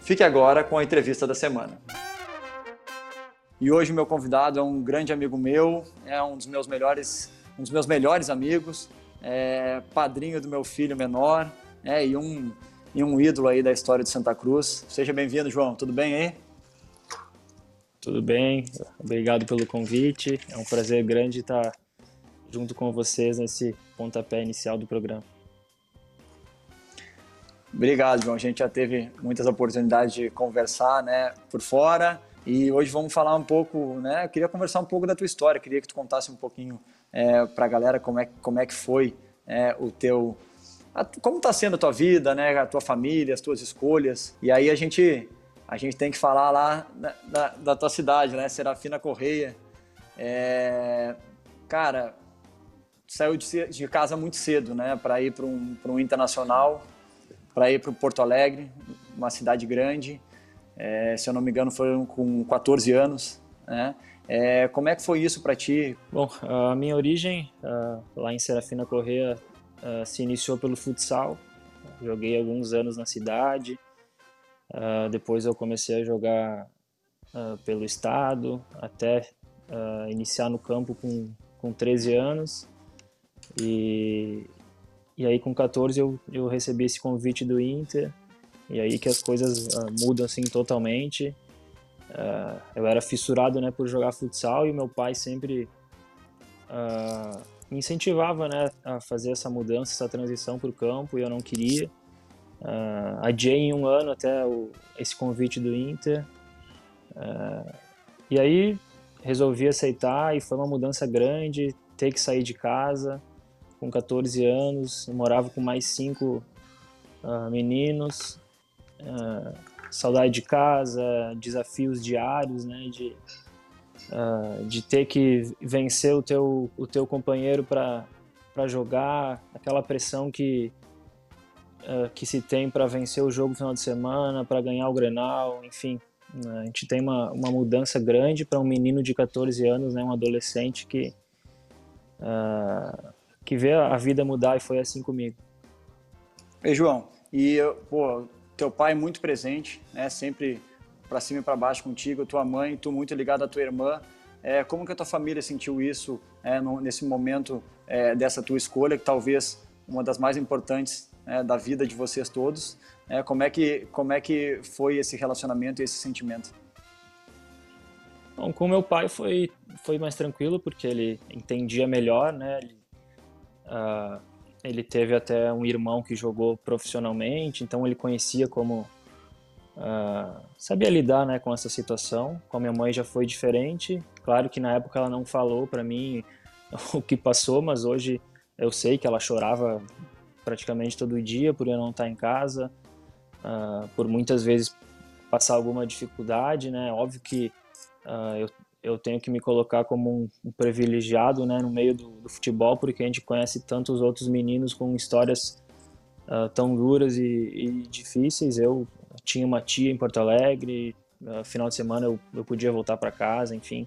Fique agora com a entrevista da semana. E hoje meu convidado é um grande amigo meu, é um dos meus melhores, um dos meus melhores amigos, é padrinho do meu filho menor, é, e um e um ídolo aí da história de Santa Cruz. Seja bem-vindo, João. Tudo bem aí? Tudo bem. Obrigado pelo convite. É um prazer grande estar junto com vocês nesse pontapé inicial do programa. Obrigado, João. A gente já teve muitas oportunidades de conversar, né, por fora. E hoje vamos falar um pouco, né? Eu queria conversar um pouco da tua história. Queria que tu contasse um pouquinho é, para a galera como é, como é que foi é, o teu, a, como está sendo a tua vida, né? A tua família, as tuas escolhas. E aí a gente a gente tem que falar lá da, da, da tua cidade, né? Serafina Correia. É, cara, saiu de, de, casa muito cedo, né? Para ir para um, um internacional para ir para Porto Alegre, uma cidade grande. É, se eu não me engano, foram com 14 anos. Né? É, como é que foi isso para ti? Bom, a minha origem uh, lá em Serafina Correia uh, se iniciou pelo futsal. Joguei alguns anos na cidade. Uh, depois eu comecei a jogar pelo estado, até iniciar no campo com, com 13 anos. E, e aí com 14 eu, eu recebi esse convite do Inter, e aí que as coisas uh, mudam assim totalmente. Uh, eu era fissurado né, por jogar futsal e meu pai sempre uh, me incentivava né, a fazer essa mudança, essa transição para o campo e eu não queria. Uh, adiei em um ano até o, esse convite do Inter. E aí resolvi aceitar e foi uma mudança grande, ter que sair de casa com 14 anos, morava com mais cinco uh, meninos, uh, saudade de casa, desafios diários, né, de, uh, de ter que vencer o teu, o teu companheiro para jogar, aquela pressão que, que se tem para vencer o jogo no final de semana, para ganhar o Grenal, enfim. A gente tem uma, uma mudança grande para um menino de 14 anos, né, um adolescente que que vê a vida mudar e foi assim comigo. Ei, João, e pô, teu pai muito presente, né? Sempre para cima e para baixo contigo, tua mãe, tu muito ligado à tua irmã. É, como que a tua família sentiu isso é, no, nesse momento é, dessa tua escolha, que talvez uma das mais importantes é, da vida de vocês todos? É, como é que como é que foi esse relacionamento e esse sentimento? Bom, com meu pai foi foi mais tranquilo porque ele entendia melhor, né? Ele Uh, ele teve até um irmão que jogou profissionalmente, então ele conhecia como uh, sabia lidar, né, com essa situação. Com a minha mãe já foi diferente. Claro que na época ela não falou para mim o que passou, mas hoje eu sei que ela chorava praticamente todo dia por eu não estar em casa, uh, por muitas vezes passar alguma dificuldade, né? Óbvio que eu eu tenho que me colocar como um, privilegiado né, no meio do, do, futebol, porque a gente conhece tantos outros meninos com histórias uh, tão duras e, e, difíceis. Eu tinha uma tia em Porto Alegre, uh, final de semana eu, eu podia voltar para casa, enfim.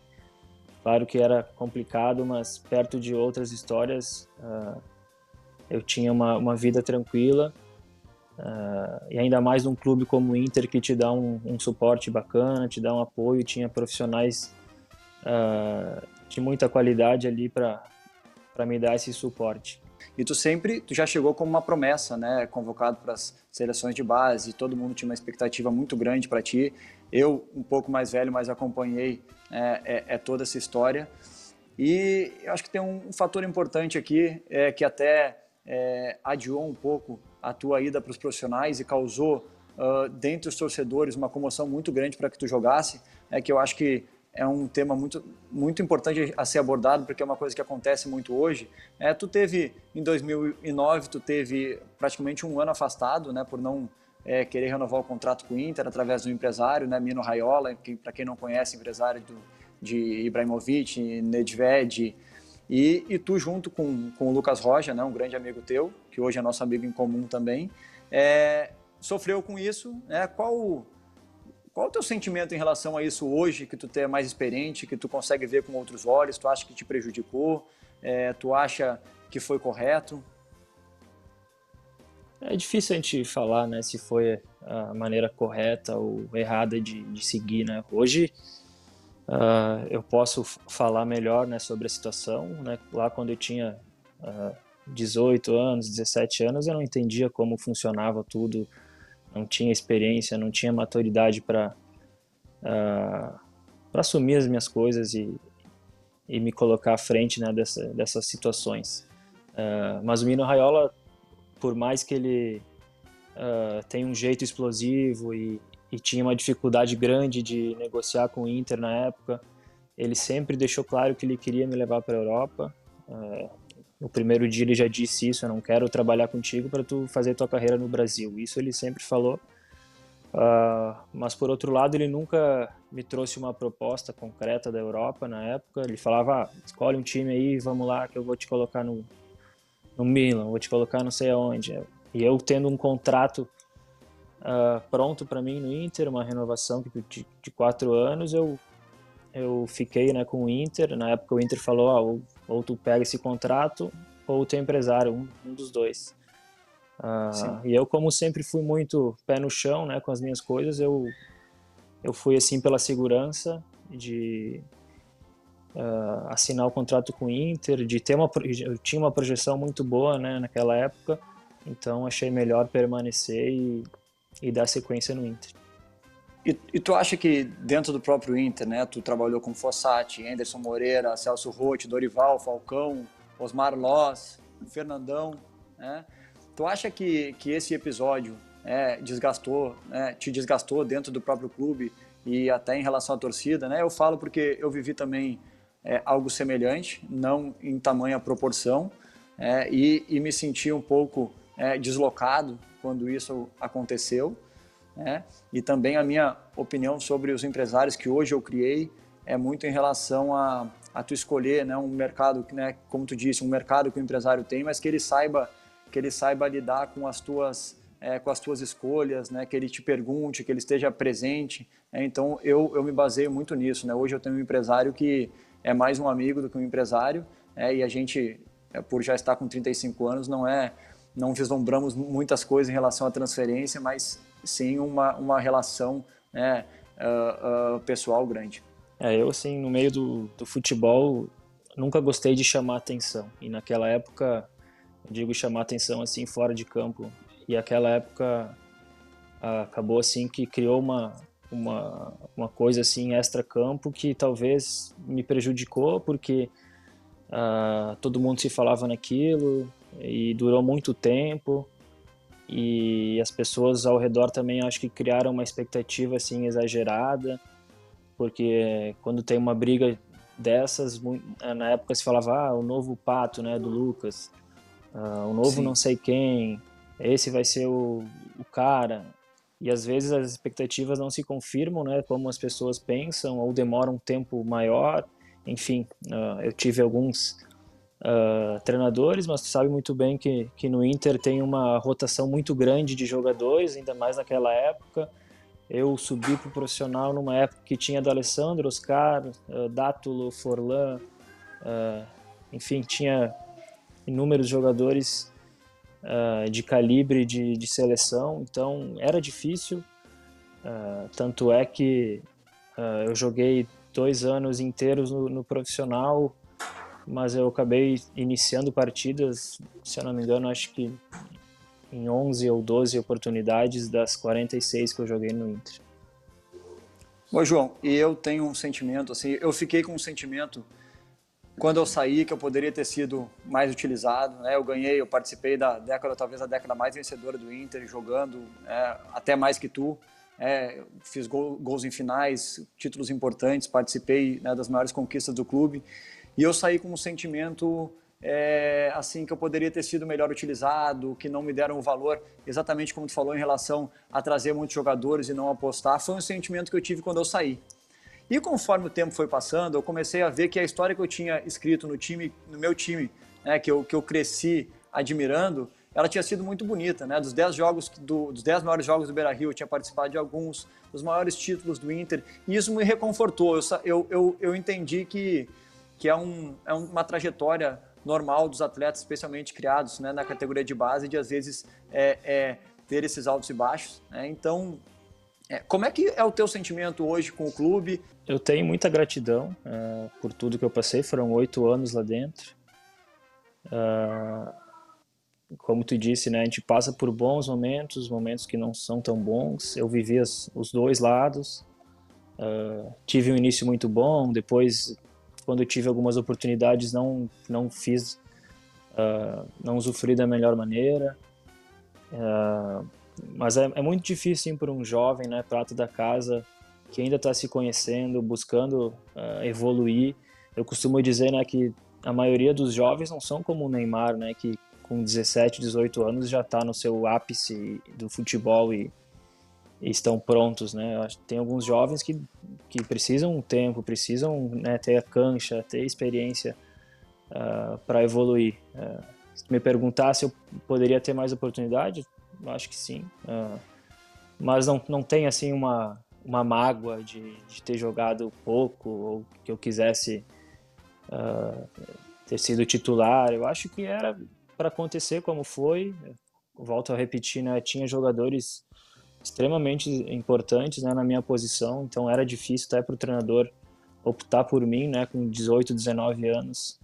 Claro que era complicado, mas perto de outras histórias, uh, eu tinha uma, uma vida tranquila. Uh, e ainda mais num clube como o Inter que te dá um, um, suporte bacana, te dá um apoio, tinha profissionais uh, de muita qualidade ali para me dar esse suporte. E tu sempre, tu já chegou como uma promessa, né? Convocado para as seleções de base, todo mundo tinha uma expectativa muito grande para ti. Eu, um pouco mais velho, mas acompanhei é, é, é, toda essa história. E eu acho que tem um, um fator importante aqui, é, que até é, adiou um pouco a tua ida para os profissionais e causou uh, dentre os torcedores uma comoção muito grande para que tu jogasse, é que eu acho que é um tema muito, muito importante a ser abordado, porque é uma coisa que acontece muito hoje. É, tu teve, em 2009, tu teve praticamente um ano afastado, né, por não é, querer renovar o contrato com o Inter através do empresário, né, Mino Raiola, que para quem não conhece, empresário do, de Ibrahimovic, Nedved, e, e tu junto com, com o Lucas Rocha, né, um grande amigo teu, que hoje é nosso amigo em comum também, é, sofreu com isso, né, qual qual o teu sentimento em relação a isso hoje, que tu é mais experiente, que tu consegue ver com outros olhos, tu acha que te prejudicou, é, tu acha que foi correto? É difícil a gente falar, né, se foi a maneira correta ou errada de, de seguir, né. Hoje uh, eu posso falar melhor, né, sobre a situação, né. Lá quando eu tinha uh, 18 anos, 17 anos, eu não entendia como funcionava tudo, não tinha experiência, não tinha maturidade para uh, ah, para assumir as minhas coisas e, e me colocar à frente, né, dessa, dessas situações. Uh, mas o Mino Raiola por mais que ele uh, tenha um jeito explosivo e, e, tinha uma dificuldade grande de negociar com o Inter na época, ele sempre deixou claro que ele queria me levar para a Europa. Uh, no primeiro dia ele já disse isso: eu não quero trabalhar contigo para tu fazer tua carreira no Brasil. Isso ele sempre falou. Uh, mas por outro lado, ele nunca me trouxe uma proposta concreta da Europa na época. Ele falava: ah, escolhe um time aí, vamos lá, que eu vou te colocar no, no Milan, vou te colocar não sei aonde. E eu tendo um contrato uh, pronto para mim no Inter, uma renovação de, de, quatro anos, eu eu fiquei né, com o Inter. Na época o Inter falou, ah, ou, tu pega esse contrato ou o teu empresário, um, um dos dois. Uh, e eu, como sempre fui muito pé no chão né, com as minhas coisas, eu, eu fui assim pela segurança de uh, assinar o contrato com o Inter, de ter uma eu tinha uma projeção muito boa, né, naquela época. Então achei melhor permanecer e, e dar sequência no Inter. E, e, tu acha que dentro do próprio Inter, né, tu trabalhou com Fossati, Anderson Moreira, Celso Rotti, Dorival, Falcão, Osmar Loz, Fernandão, né? Tu acha que, que esse episódio é, desgastou, né, te desgastou dentro do próprio clube e até em relação à torcida, né? Eu falo porque eu vivi também é, algo semelhante, não em tamanha proporção, é, e, e, me senti um pouco é, deslocado quando isso aconteceu. Né? E também a minha opinião sobre os empresários que hoje eu criei é muito em relação a, a tu escolher né, um mercado, né, como tu disse, um mercado que o empresário tem, mas que ele saiba que ele saiba lidar com as tuas é, com as tuas escolhas, né, que ele te pergunte, que ele esteja presente. Né? Então eu, eu me baseio muito nisso. Né? Hoje eu tenho um empresário que é mais um amigo do que um empresário, é, e a gente, é, por já estar com 35 anos, não é não vislumbramos muitas coisas em relação à transferência, mas sim uma, uma relação né, uh, uh, pessoal grande. É, eu, assim, no meio do, do futebol, nunca gostei de chamar atenção. E naquela época, eu digo chamar atenção assim fora de campo. E aquela época uh, acabou assim que criou uma, uma, uma coisa assim extra-campo que talvez me prejudicou, porque todo mundo se falava naquilo e durou muito tempo. E as pessoas ao redor também acho que criaram uma expectativa assim exagerada, porque quando tem uma briga dessas, na época se falava ah, o novo pato, né, do Lucas, uh, o novo Sim. não sei quem, esse vai ser o, o cara e às vezes as expectativas não se confirmam, né, como as pessoas pensam, ou demoram um tempo maior. Enfim, uh, eu tive alguns uh, treinadores, mas tu sabe muito bem que, que no Inter tem uma rotação muito grande de jogadores, ainda mais naquela época. Eu subi para o profissional numa época que tinha D'Alessandro, Oscar, uh, Dátulo, Forlan, enfim, tinha inúmeros jogadores uh, de calibre de, de, seleção, então era difícil. Uh, tanto é que uh, eu joguei dois anos inteiros no, no, profissional, mas eu acabei iniciando partidas, se eu não me engano, acho que em 11 ou 12 oportunidades das 46 que eu joguei no Inter. Bom, João, e eu tenho um sentimento assim, eu fiquei com um sentimento quando eu saí, que eu poderia ter sido mais utilizado. Né? Eu ganhei, eu participei da década, talvez a década mais vencedora do Inter, jogando é, até mais que tu. É, fiz gol, gols em finais, títulos importantes, participei né, das maiores conquistas do clube. E eu saí com um sentimento é, assim que eu poderia ter sido melhor utilizado, que não me deram o valor, exatamente como tu falou em relação a trazer muitos jogadores e não apostar, foi um sentimento que eu tive quando eu saí. E conforme o tempo foi passando, eu comecei a ver que a história que eu tinha escrito no time, no meu time, né, que, eu, que eu cresci admirando, ela tinha sido muito bonita, né? Dos 10 jogos, do, dos 10 maiores jogos do Beira-Rio, eu tinha participado de alguns, dos maiores títulos do Inter, e isso me reconfortou. Eu, eu, eu entendi que, que é, um, é uma trajetória normal dos atletas, especialmente criados né, na categoria de base, de às vezes é, é ter esses altos e baixos. Né? Então, é, como é que é o teu sentimento hoje com o clube? Eu tenho muita gratidão é, por tudo que eu passei, foram oito anos lá dentro. Uh, como tu disse, né, a gente passa por bons momentos, momentos que não são tão bons. Eu vivi as, os dois lados. Uh, tive um início muito bom, depois, quando tive algumas oportunidades, não não fiz, uh, não usufruí da melhor maneira. Uh, mas é, é, muito difícil para um jovem, né, prato da casa, que ainda está se conhecendo, buscando evoluir. Eu costumo dizer, né, que a maioria dos jovens não são como o Neymar, né, que com 17, 18 anos já está no seu ápice do futebol e, estão prontos, né? Tem alguns jovens que, que precisam um tempo, precisam né, ter a cancha, ter experiência uh, ah, para evoluir. Uh, se me perguntar se eu poderia ter mais oportunidade, acho que sim. Uh, mas não, não tem assim uma, uma mágoa de, de ter jogado pouco ou que eu quisesse ter sido titular. Eu acho que era para acontecer como foi. Volto a repetir, né? Tinha jogadores extremamente importantes né, na minha posição, então era difícil até para o treinador optar por mim, né, com 18, 19 anos,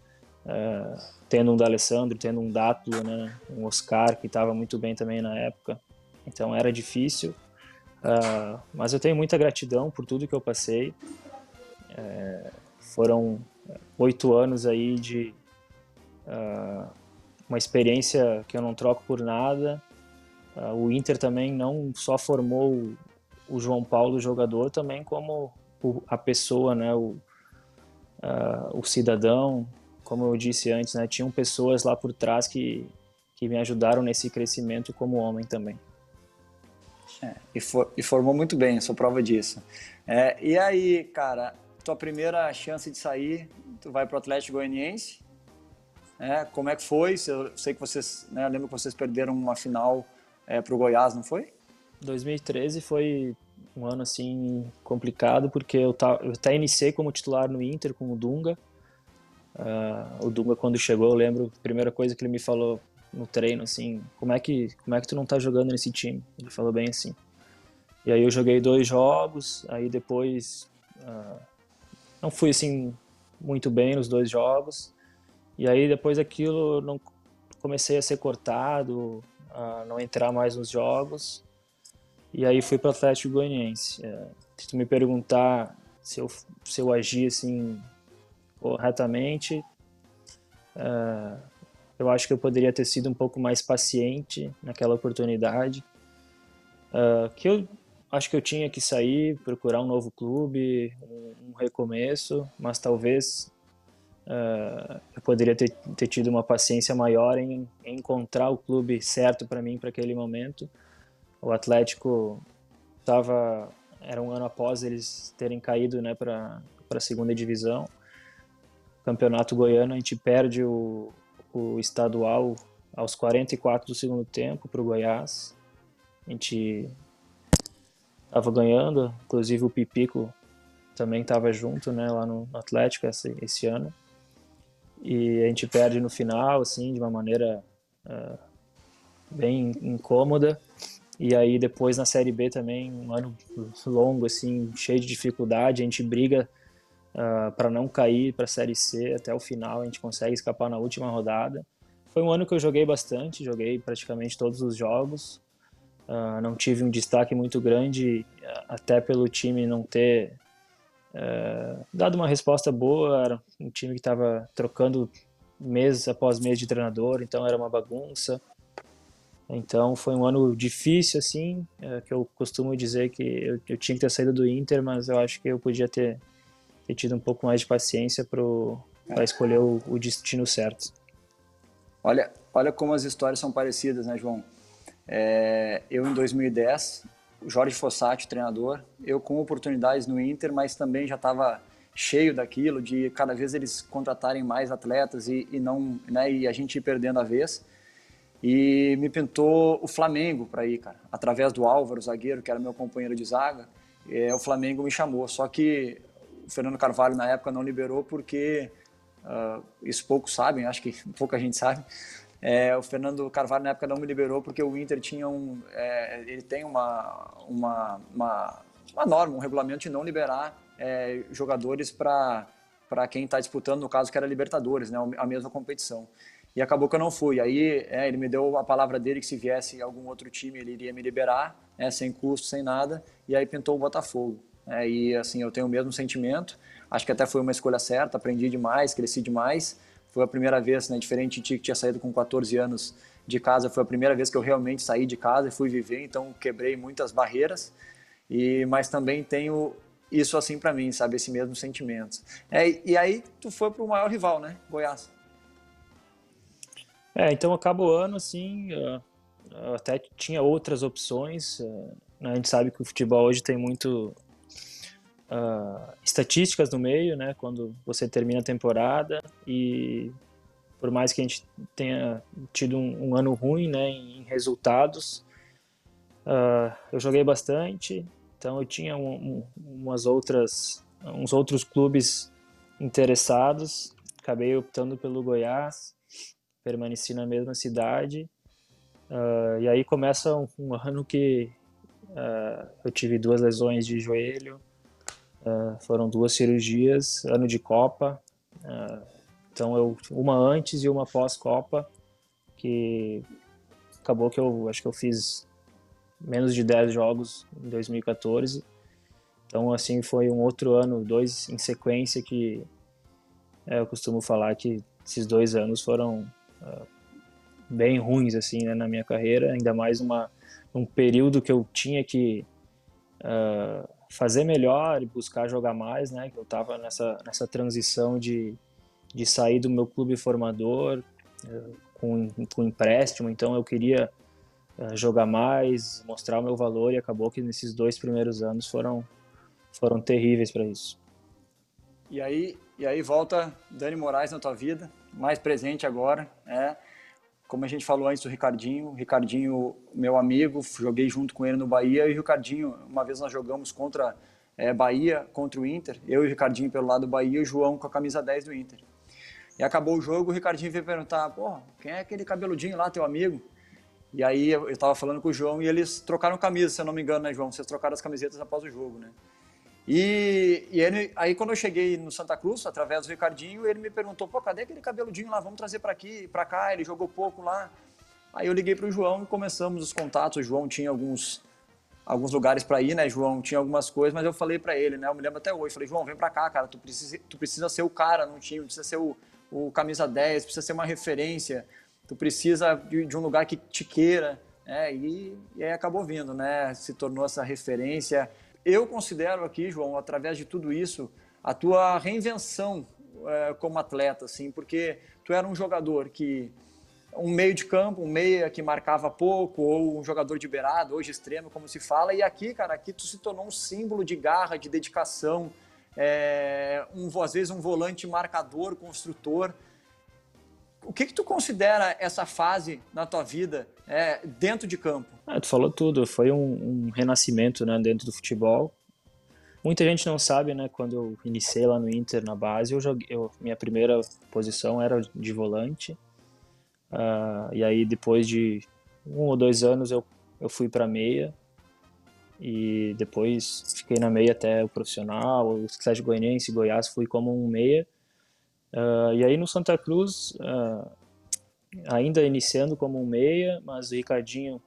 uh, tendo um D'Alessandro, tendo um Dátulo, né, um Oscar que estava muito bem também na época, então era difícil, uh, mas eu tenho muita gratidão por tudo que eu passei, uh, foram oito anos aí de uma experiência que eu não troco por nada. Uh, o Inter também não só formou o, João Paulo jogador, também como o, a pessoa, né, o, uh, o cidadão. Como eu disse antes, né, tinham pessoas lá por trás que, que me ajudaram nesse crescimento como homem também. É, e, for, e, formou muito bem, sou prova disso. É, e aí, cara, tua primeira chance de sair, tu vai para o Atlético Goianiense, é, como é que foi? Eu sei que vocês, né, lembro que vocês perderam uma final é, para o Goiás, não foi? 2013 foi um ano assim complicado porque eu, tá, eu até iniciei como titular no Inter com o Dunga. Uh, o Dunga quando chegou, eu lembro a primeira coisa que ele me falou no treino assim, como é que como é que tu não tá jogando nesse time? Ele falou bem assim. E aí eu joguei dois jogos, aí depois uh, não fui assim muito bem nos dois jogos. E aí depois daquilo não comecei a ser cortado, a não entrar mais nos jogos. E aí fui para o Atlético Goianiense. É, se tu me perguntar se eu, se eu agi assim corretamente, é, eu acho que eu poderia ter sido um pouco mais paciente naquela oportunidade. É, que eu acho que eu tinha que sair, procurar um novo clube, um, um recomeço, mas talvez Uh, eu poderia ter, ter, tido uma paciência maior em, em encontrar o clube certo para mim para aquele momento. O Atlético estava era um ano após eles terem caído, né, para a segunda divisão. Campeonato goiano a gente perde o, o estadual aos 44 do segundo tempo para o Goiás. A gente estava ganhando, inclusive o Pipico também estava junto, né, lá no Atlético esse, esse ano e a gente perde no final, assim, de uma maneira uh, bem incômoda. E aí depois na Série B também, um ano longo, assim, cheio de dificuldade, a gente briga uh, ah, para não cair para a Série C até o final, a gente consegue escapar na última rodada. Foi um ano que eu joguei bastante, joguei praticamente todos os jogos. Uh, não tive um destaque muito grande, até pelo time não ter é, dado uma resposta boa, era um time que estava trocando mês após mês de treinador, então era uma bagunça. Então foi um ano difícil, assim, é, que eu costumo dizer que eu, eu, tinha que ter saído do Inter, mas eu acho que eu podia ter, ter tido um pouco mais de paciência para escolher o, o, destino certo. Olha, olha como as histórias são parecidas, né, João? É, eu em 2010, Jorge Fossati, treinador, eu com oportunidades no Inter, mas também já estava cheio daquilo, de cada vez eles contratarem mais atletas e, e não, né, e a gente ir perdendo a vez. E me pintou o Flamengo para ir, cara, através do Álvaro, zagueiro, que era meu companheiro de zaga. É, o Flamengo me chamou, só que o Fernando Carvalho na época não liberou porque uh, isso poucos sabem, acho que pouca gente sabe. É, o Fernando Carvalho na época não me liberou porque o Inter tinha um, é, ele tem uma, uma, uma, uma, norma, um regulamento de não liberar é, jogadores para quem está disputando, no caso que era Libertadores, né, a mesma competição. E acabou que eu não fui. Aí é, ele me deu a palavra dele que se viesse algum outro time ele iria me liberar, né, sem custo, sem nada. E aí pintou o Botafogo. É, e assim, eu tenho o mesmo sentimento. Acho que até foi uma escolha certa, aprendi demais, cresci demais. Foi a primeira vez, né, diferente de ti que tinha saído com 14 anos de casa, foi a primeira vez que eu realmente saí de casa e fui viver, então quebrei muitas barreiras. E mas também tenho isso assim para mim, sabe, esse mesmo sentimento. É, e aí tu foi para o maior rival, né, Goiás. É, então acaba o ano assim, até tinha outras opções. Uh, a gente sabe que o futebol hoje tem muito uh, estatísticas no meio, né? Quando você termina a temporada. E por mais que a gente tenha tido um, um ano ruim, né, em resultados, uh, eu joguei bastante, então eu tinha um, um, umas outras, uns outros clubes interessados, acabei optando pelo Goiás, permaneci na mesma cidade, uh, e aí começa um, um ano que uh, eu tive duas lesões de joelho, Uh, foram duas cirurgias, ano de Copa. Uh, então, eu, uma antes e uma pós-Copa, que acabou que eu acho que eu fiz menos de 10 jogos em 2014. Então, assim, foi um outro ano, dois em sequência, que é, eu costumo falar que esses dois anos foram uh, bem ruins, assim, né, na minha carreira, ainda mais uma, um período que eu tinha que uh, fazer melhor e buscar jogar mais, né? Eu estava nessa, nessa transição de, de sair do meu clube formador uh, com, com empréstimo, então eu queria uh, jogar mais, mostrar o meu valor e acabou que nesses dois primeiros anos foram, foram terríveis para isso. E aí, e aí volta Dani Moraes na tua vida, mais presente agora, né? Como a gente falou antes do Ricardinho, Ricardinho, meu amigo, joguei junto com ele no Bahia e o Ricardinho, uma vez nós jogamos contra é, Bahia, contra o Inter, eu e o Ricardinho pelo lado do Bahia e o João com a camisa 10 do Inter. E acabou o jogo, o Ricardinho veio perguntar, porra, quem é aquele cabeludinho lá, teu amigo? E aí eu estava falando com o João e eles trocaram camisa, se eu não me engano, né, João? Vocês trocaram as camisetas após o jogo, né? E, e ele, aí quando eu cheguei no Santa Cruz, através do Ricardinho, ele me perguntou, pô, cadê aquele cabeludinho lá? Vamos trazer para aqui, para cá. Ele jogou pouco lá. Aí eu liguei para o João e começamos os contatos. O João tinha alguns alguns lugares para ir, né, João? Tinha algumas coisas, mas eu falei para ele, né? Eu me lembro até hoje. Falei, João, vem para cá, cara. Tu precisa, tu precisa ser o cara no time, precisa ser o, o camisa 10, precisa ser uma referência. Tu precisa de, de um lugar que te queira. É, e, e aí acabou vindo, né? Se tornou essa referência eu considero aqui, João, através de tudo isso, a tua reinvenção é, como atleta, assim, porque tu era um jogador que um meio de campo, um meia que marcava pouco, ou um jogador de beirada, hoje extremo, como se fala, e aqui, cara, aqui tu se tornou um símbolo de garra, de dedicação, é, um, às vezes um volante marcador, construtor, o que, que tu considera essa fase na tua vida é, dentro de campo? Ah, tu falou tudo, foi um, um, renascimento né, dentro do futebol. Muita gente não sabe, né? Quando eu iniciei lá no Inter na base, eu joguei, eu, minha primeira posição era de volante. Uh, e aí depois de um ou dois anos eu, eu fui para meia e depois fiquei na meia até o profissional, o Atlético Goianiense, Goiás, fui como um meia Uh, e aí no Santa Cruz, uh, ainda iniciando como um meia, mas o Ricardinho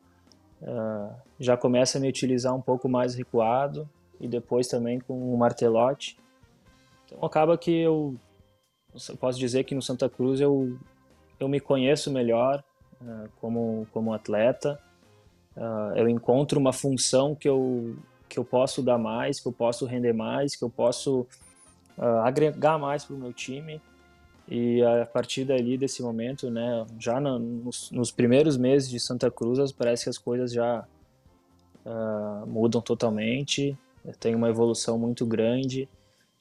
uh, já começa a me utilizar um pouco mais recuado e depois também com o Martelotti. Então acaba que eu, eu posso dizer que no Santa Cruz eu, eu me conheço melhor como, como atleta, eu encontro uma função que eu, que eu posso dar mais, que eu posso render mais, que eu posso agregar mais para o meu time E a partir dali, desse momento, né, já no, nos, nos, primeiros meses de Santa Cruz, parece que as coisas já uh, mudam totalmente. Tem uma evolução muito grande.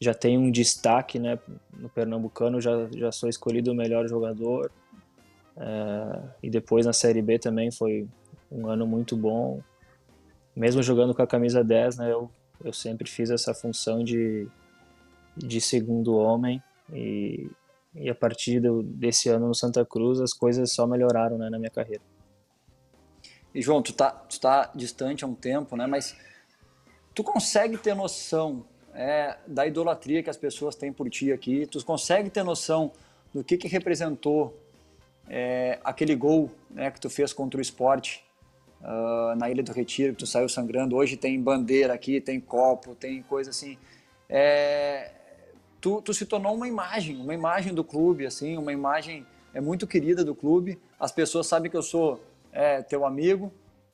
Já tem um destaque, né, no Pernambucano, já, já sou escolhido o melhor jogador. Uh, e depois na Série B também foi um ano muito bom. Mesmo jogando com a camisa 10, né, eu, eu sempre fiz essa função de, de segundo homem. E, e a partir do, desse ano no Santa Cruz, as coisas só melhoraram né, na minha carreira. E João, tu tá, tu tá distante há um tempo, né? Mas tu consegue ter noção é, da idolatria que as pessoas têm por ti aqui? Tu consegue ter noção do que, que representou é, aquele gol né, que tu fez contra o esporte uh, na Ilha do Retiro, que tu saiu sangrando? Hoje tem bandeira aqui, tem copo, tem coisa assim. É, tu, tu se tornou uma imagem, uma imagem do clube, assim, uma imagem é muito querida do clube. As pessoas sabem que eu sou é, teu amigo,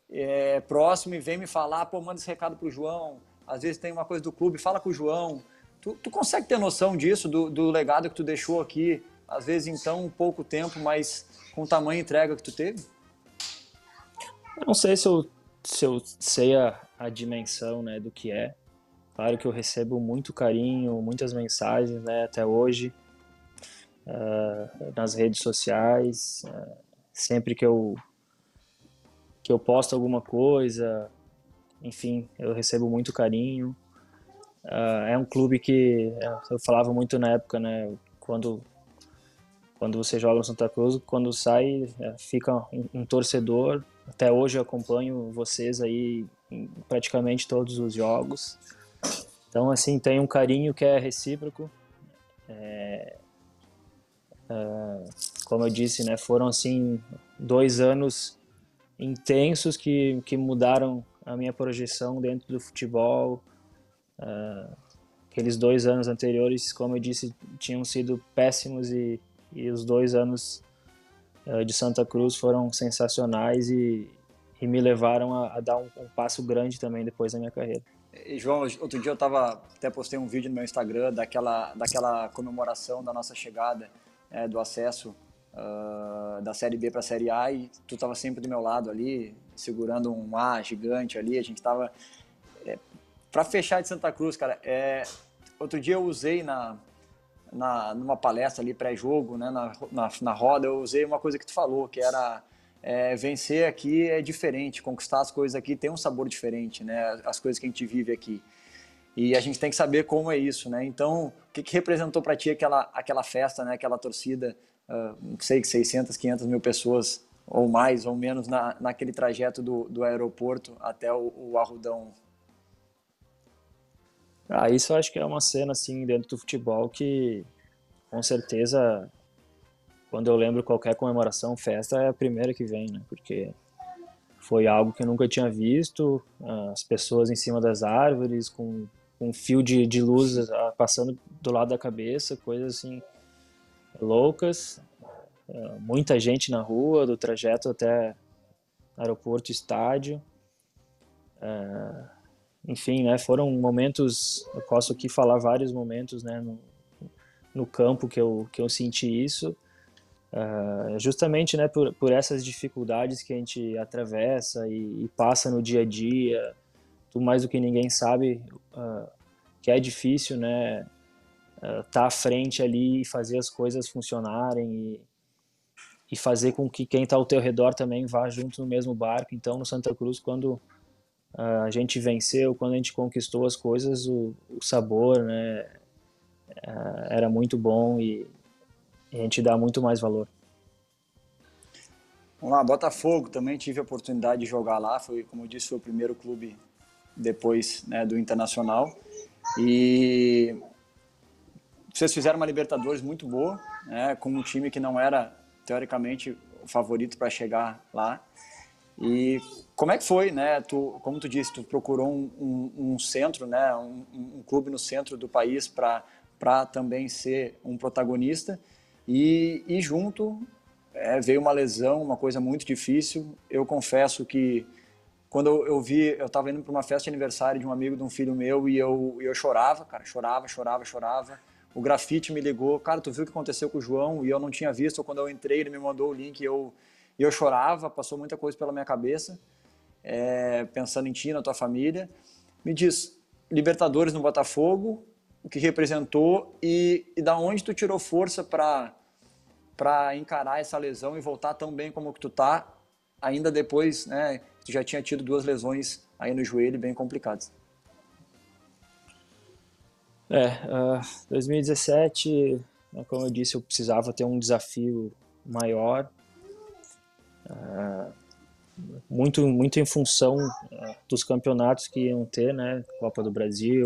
é, próximo e vem me falar, pô, manda esse recado pro João. Às vezes tem uma coisa do clube, fala com o João. Tu, tu consegue ter noção disso, do, do legado que tu deixou aqui, às vezes em tão pouco tempo, mas com tamanho entrega que tu teve? Eu não sei se eu, se eu sei a, a dimensão né, do que é, Claro que eu recebo muito carinho, muitas mensagens né, até hoje uh, nas redes sociais. Uh, sempre que eu que eu posto alguma coisa, enfim, eu recebo muito carinho. Uh, é um clube que eu falava muito na época, né? Quando quando você joga no Santa Cruz, quando sai, fica um, um torcedor. Até hoje eu acompanho vocês aí em praticamente todos os jogos. Então, assim, tem um carinho que é recíproco. É, é, como eu disse, né, foram assim dois anos intensos que, que mudaram a minha projeção dentro do futebol. É, aqueles dois anos anteriores, como eu disse, tinham sido péssimos e, e os dois anos é, de Santa Cruz foram sensacionais e, e me levaram a, a dar um, um passo grande também depois da minha carreira. João, outro dia eu tava, até postei um vídeo no meu Instagram daquela, daquela comemoração da nossa chegada, é, do acesso uh, da Série B para a Série A e tu tava sempre do meu lado ali, segurando um A gigante ali, a gente tava... É, para fechar de Santa Cruz, cara, é, outro dia eu usei na, na, numa palestra ali pré-jogo, né, na, na, na roda, eu usei uma coisa que tu falou, que era é, vencer aqui é diferente, conquistar as coisas aqui tem um sabor diferente, né? As coisas que a gente vive aqui. E a gente tem que saber como é isso, né? Então, o que, que representou para ti aquela, aquela festa, né? Aquela torcida, uh, não sei, 600, 500 mil pessoas ou mais ou menos na, naquele trajeto do, do aeroporto até o, o Arrudão? Ah, isso eu acho que é uma cena assim dentro do futebol que com certeza quando eu lembro qualquer comemoração, festa é a primeira que vem, né? Porque foi algo que eu nunca tinha visto, as pessoas em cima das árvores, com um fio de, de luz ah, passando do lado da cabeça, coisas assim loucas. Ah, muita gente na rua, do trajeto até aeroporto, estádio. Ah, enfim, né, foram momentos, eu posso aqui falar vários momentos, né, no, no campo que eu, que eu senti isso. Uh, justamente né, por, por essas dificuldades que a gente atravessa e, e, passa no dia a dia, tu mais do que ninguém sabe uh, que é difícil né, estar uh, tá à frente ali e fazer as coisas funcionarem e, e fazer com que quem está ao teu redor também vá junto no mesmo barco. Então, no Santa Cruz, quando a gente venceu, quando a gente conquistou as coisas, o, o sabor né, era muito bom e, a gente dá muito mais valor. Vamos lá, Botafogo também tive a oportunidade de jogar lá, foi, como eu disse, foi o primeiro clube depois né, do Internacional. E vocês fizeram uma Libertadores muito boa, né, com um time que não era, teoricamente, o favorito para chegar lá. E como é que foi, né? Tu, como tu disse, tu procurou um, um, um centro, né? Um, um, clube no centro do país para também ser um protagonista. E, e junto é, veio uma lesão, uma coisa muito difícil. Eu confesso que quando eu, vi, eu estava indo para uma festa de aniversário de um amigo de um filho meu e eu, eu chorava, cara, chorava, chorava, chorava. o Grafite me ligou, cara, tu viu o que aconteceu com o João? E eu não tinha visto, quando eu entrei, ele me mandou o link e eu, eu chorava, passou muita coisa pela minha cabeça, é, pensando em ti, na tua família. Me diz, Libertadores no Botafogo, o que representou e, e da onde tu tirou força para para encarar essa lesão e voltar tão bem como que tu tá, ainda depois, né, tu já tinha tido duas lesões aí no joelho bem complicadas. É, uh, 2017, né, como eu disse, eu precisava ter um desafio maior, uh, muito, muito em função uh, dos campeonatos que iam ter, né, Copa do Brasil,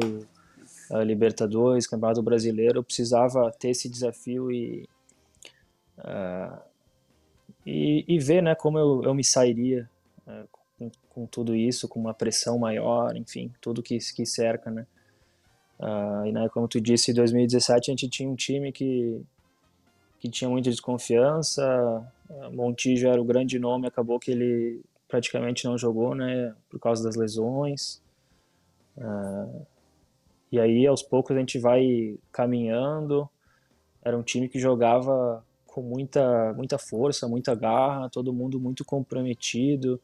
Libertadores, Campeonato Brasileiro, eu precisava ter esse desafio e e, e, ver, né, como eu, eu me sairia com, com tudo isso, com uma pressão maior, enfim, tudo que, que cerca, né. Uh, e né, como tu disse, em 2017 a gente tinha um time que, que tinha muita desconfiança. Uh, Montijo era o grande nome, acabou que ele praticamente não jogou, né, por causa das lesões. Uh, e aí aos poucos a gente vai caminhando. Era um time que jogava com muita muita força, muita garra, todo mundo muito comprometido,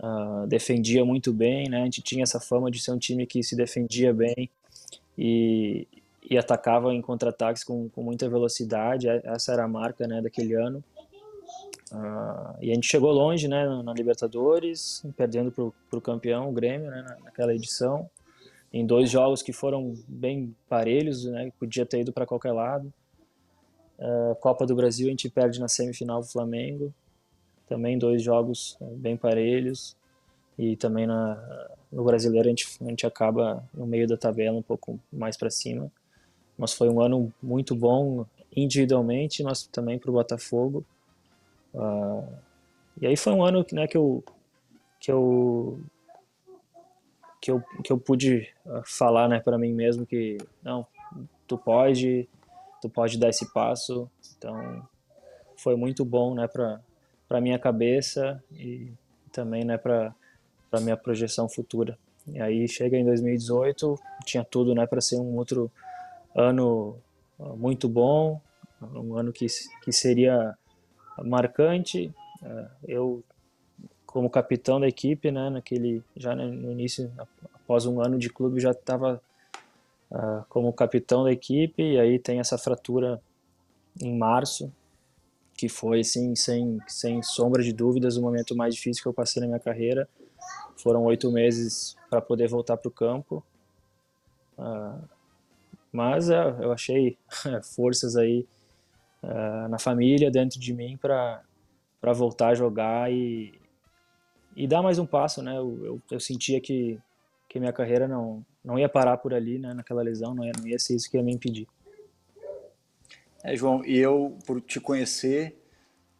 uh, defendia muito bem, né? A gente tinha essa fama de ser um time que se defendia bem e, e atacava em contra-ataques com, com muita velocidade. Essa era a marca né, daquele ano. Uh, e a gente chegou longe né, na Libertadores, perdendo para o campeão, o Grêmio, né, naquela edição, em dois jogos que foram bem parelhos, né, podia ter ido para qualquer lado. Uh, Copa do Brasil a gente perde na semifinal do Flamengo, também dois jogos bem parelhos e também na, no brasileiro a gente, a gente acaba no meio da tabela um pouco mais para cima. Mas foi um ano muito bom individualmente, mas também para o Botafogo. Uh, e aí foi um ano né, que eu que eu que eu, que eu pude uh, falar né, para mim mesmo que não tu pode tu pode dar esse passo então foi muito bom né para minha cabeça e também né para para minha projeção futura. E aí chega em 2018, tinha tudo, né, para ser um outro ano ah, muito bom, um ano que que seria marcante. Ah, eu como capitão da equipe, né, naquele já no início, após um ano de clube, já estava uh, como capitão da equipe e aí tem essa fratura em março, que foi assim, sem sem sombra de dúvidas o momento mais difícil que eu passei na minha carreira foram oito meses para poder voltar para o campo. Uh, mas uh, eu achei forças aí uh, na família, dentro de mim, para voltar a jogar e, e dar mais um passo. Né? Eu, eu, eu, sentia que, que minha carreira não, não ia parar por ali, né? naquela lesão, não ia, não ia ser isso que ia me impedir. É, João, e eu, por te conhecer,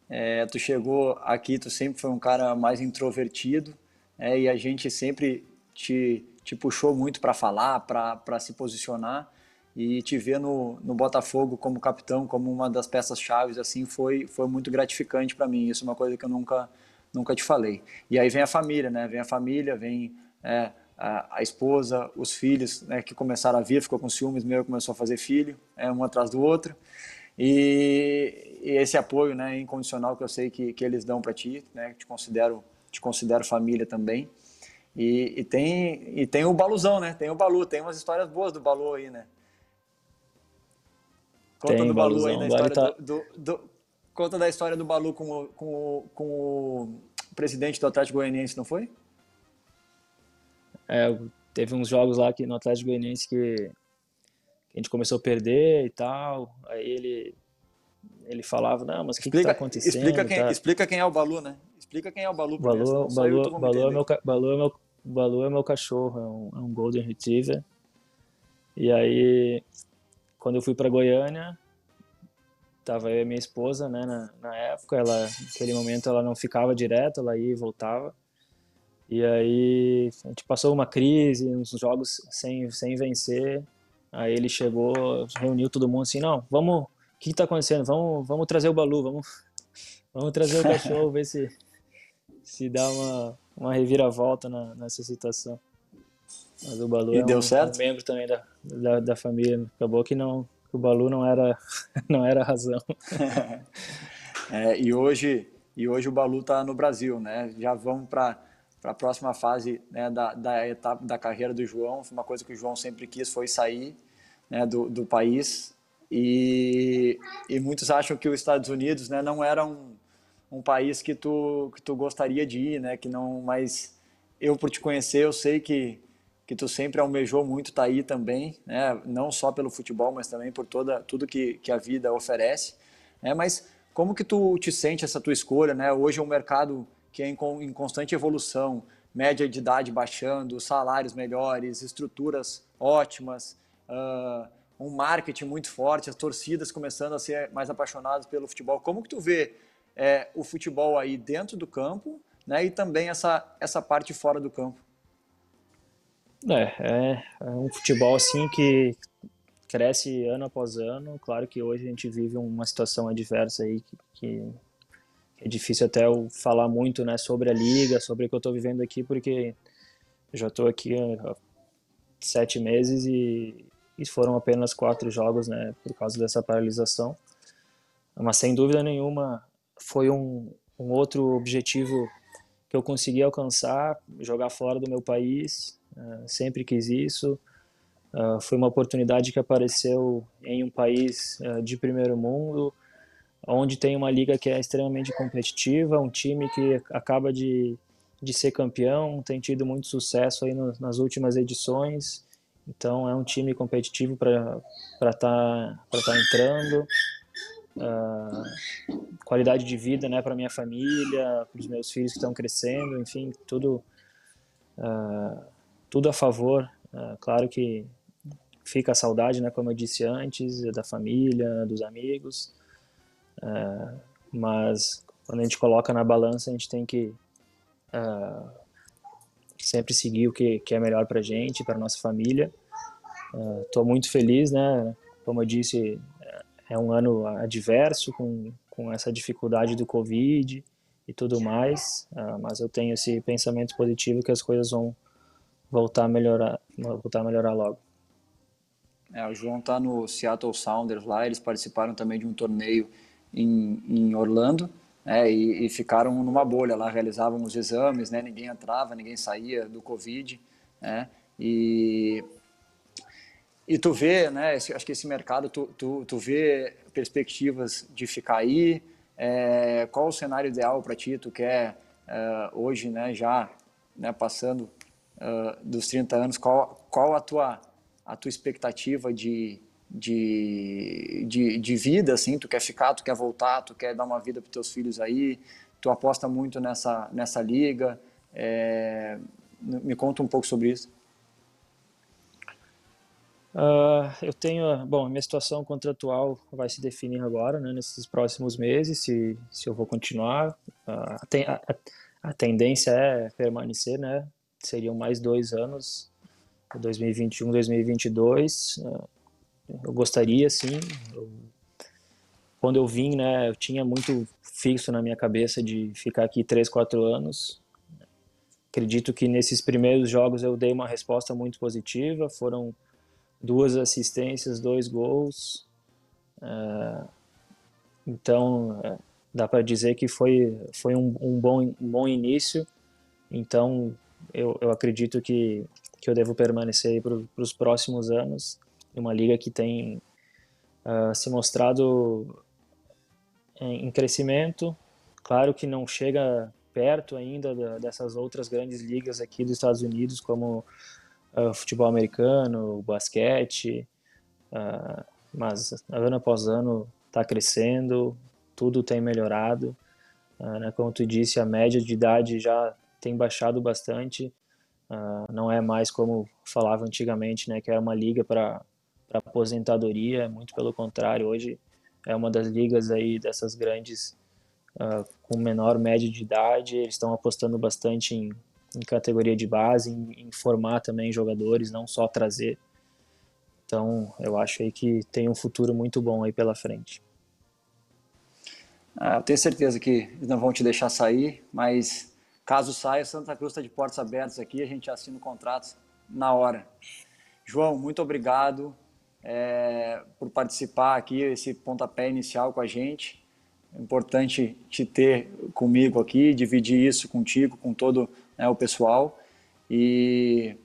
é, tu chegou aqui, tu sempre foi um cara mais introvertido, é, e a gente sempre te, te puxou muito para falar, para se posicionar e te ver no, no Botafogo como capitão, como uma das peças chaves assim foi foi muito gratificante para mim. Isso é uma coisa que eu nunca nunca te falei. E aí vem a família, né? Vem a família, vem é, a, a, esposa, os filhos, né? Que começaram a vir, ficou com ciúmes meu, começou a fazer filho, é um atrás do outro. E, e esse apoio, né? Incondicional que eu sei que, que eles dão para ti, né? Te considero te considero família também. E, e, tem, e tem o Baluzão, né? Tem o Balu, tem umas histórias boas do Balu aí, né? Conta tem, do Balu aí, da história tá... do, do, do, conta da história do Balu com o, com, o, com o presidente do Atlético Goianiense, não foi? É, teve uns jogos lá que no Atlético Goianiense que a gente começou a perder e tal, aí ele ele falava, não, mas o que, está acontecendo? Explica quem, tá? explica quem é o Balu, né? Explica quem é o Balu. Balu, Balu, Balu, é meu, Balu, é meu, Balu é meu cachorro, é um, é um Golden Retriever. E aí, quando eu fui para Goiânia, tava eu e minha esposa, né, na, na época, ela, naquele momento ela não ficava direto, ela ia e voltava. E aí a gente passou uma crise, uns jogos sem, sem vencer. Aí ele chegou, reuniu todo mundo assim, não, vamos, o que está acontecendo? Vamos, vamos trazer o Balu, vamos, vamos trazer o cachorro, ver se, se dá uma, uma reviravolta na, nessa situação. Mas o Balu e é deu um, certo? um membro também da, da, da, família. Acabou que não, o Balu não era, não era a razão. é, e, hoje, e hoje o Balu está no Brasil, né? Já vamos para a próxima fase né, da, da etapa da carreira do João. Uma coisa que o João sempre quis foi sair né, do, do país. E, e muitos acham que os Estados Unidos né, não era um, um país que tu, que tu gostaria de ir, né? Que não, mas eu, por te conhecer, eu sei que que tu sempre almejou muito estar tá aí também, né? não só pelo futebol, mas também por toda tudo que, que a vida oferece. Né? Mas como que tu te sente essa tua escolha? Né? Hoje é um mercado que é em, em constante evolução, média de idade baixando, salários melhores, estruturas ótimas, uh, um marketing muito forte, as torcidas começando a ser mais apaixonadas pelo futebol. Como que tu vê é, o futebol aí dentro do campo né? e também essa, essa parte fora do campo? É, é, é, um futebol assim que cresce ano após ano. Claro que hoje a gente vive uma situação adversa aí que, que é difícil até eu falar muito né, sobre a liga, sobre o que eu estou vivendo aqui, porque eu já estou aqui há sete meses e, e, foram apenas quatro jogos né, por causa dessa paralisação. Mas sem dúvida nenhuma foi um, um outro objetivo que eu consegui alcançar, jogar fora do meu país, Uh, sempre quis isso. Uh, foi uma oportunidade que apareceu em um país uh, de primeiro mundo, onde tem uma liga que é extremamente competitiva, um time que acaba de, de ser campeão, tem tido muito sucesso aí no, nas últimas edições. Então é um time competitivo para estar tá, tá entrando. Uh, qualidade de vida né, para minha família, para os meus filhos que estão crescendo, enfim, tudo uh, tudo a favor. Uh, claro que fica a saudade, né, como eu disse antes, da família, dos amigos, uh, mas quando a gente coloca na balança, a gente tem que uh, sempre seguir o que, que é melhor para a gente, para nossa família. Estou muito feliz, né? Como eu disse, é um ano adverso com, com essa dificuldade do Covid e tudo mais, mas eu tenho esse pensamento positivo que as coisas vão voltar a melhorar, voltar a melhorar logo. É, o João está no Seattle Sounders lá, eles participaram também de um torneio em, em Orlando, né, e, e, ficaram numa bolha lá, realizavam os exames, né, ninguém entrava, ninguém saía do Covid, né, e, e tu vê, né, esse, acho que esse mercado, tu, tu, tu vê perspectivas de ficar aí, é, qual o cenário ideal para ti, tu quer é, hoje, né, já né, passando uh, dos 30 anos, qual, qual a tua, a tua expectativa de, de, de, de, vida, assim, tu quer ficar, tu quer voltar, tu quer dar uma vida para teus filhos aí, tu aposta muito nessa, nessa liga, é, me conta um pouco sobre isso. Uh, eu tenho, bom, minha situação contratual vai se definir agora, né, nesses próximos meses, se, se eu vou continuar. Uh, a, a, a, tendência é permanecer, né, seriam mais dois anos, 2021, 2022. Eh, eu gostaria, sim. Eu, quando eu vim, né, eu tinha muito fixo na minha cabeça de ficar aqui três, quatro anos. Acredito que nesses primeiros jogos eu dei uma resposta muito positiva. Foram duas assistências, dois gols. Uh, então, uh, dá para dizer que foi, foi um, um, bom, um bom início. Então, eu, eu acredito que, que eu devo permanecer para os próximos anos uma liga que tem uh, se mostrado em, em, crescimento. Claro que não chega perto ainda da, dessas outras grandes ligas aqui dos Estados Unidos, como uh, futebol americano, basquete, uh, mas ano após ano está crescendo, tudo tem melhorado. Uh, né? Como tu disse, a média de idade já tem baixado bastante. Uh, não é mais como falava antigamente, né, que era uma liga para aposentadoria, muito pelo contrário, hoje é uma das ligas aí dessas grandes uh, com menor média de idade, eles estão apostando bastante em, em categoria de base, em, em, formar também jogadores, não só trazer. Então, eu acho aí que tem um futuro muito bom aí pela frente. Ah, eu tenho certeza que não vão te deixar sair, mas Caso saia, Santa Cruz está de portas abertas aqui, a gente assina o contrato na hora. João, muito obrigado. é, por participar aqui, esse pontapé inicial com a gente. É importante te ter comigo aqui, dividir isso contigo, com todo né, o pessoal. E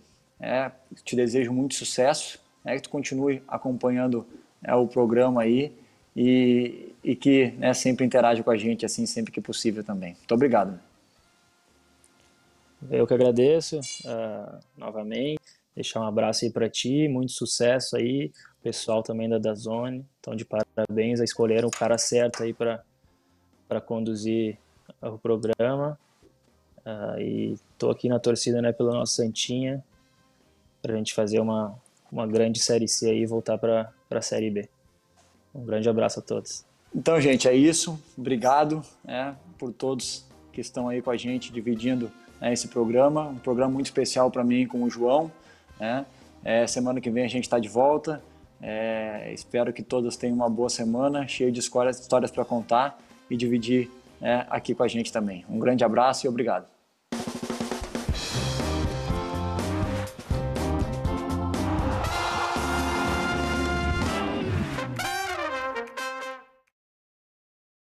é, te desejo muito sucesso, né, que tu continue acompanhando né, o programa aí e, e que né, sempre interage com a gente assim sempre que possível também. Muito obrigado. Eu que agradeço uh, novamente. Deixar um abraço aí para ti, muito sucesso aí, pessoal também da Dazone. Então, de parabéns, escolheram o cara certo aí para conduzir o programa. Uh, e tô aqui na torcida né, pela nossa Santinha, para a gente fazer uma, uma grande Série C aí e voltar para a Série B. Um grande abraço a todos. Então, gente, é isso. Obrigado né, por todos que estão aí com a gente dividindo né, esse programa. Um programa muito especial para mim com o João. Né? É, semana que vem a gente está de volta. É, espero que todos tenham uma boa semana, cheia de histórias, histórias para contar e dividir né, aqui com a gente também. Um grande abraço e obrigado.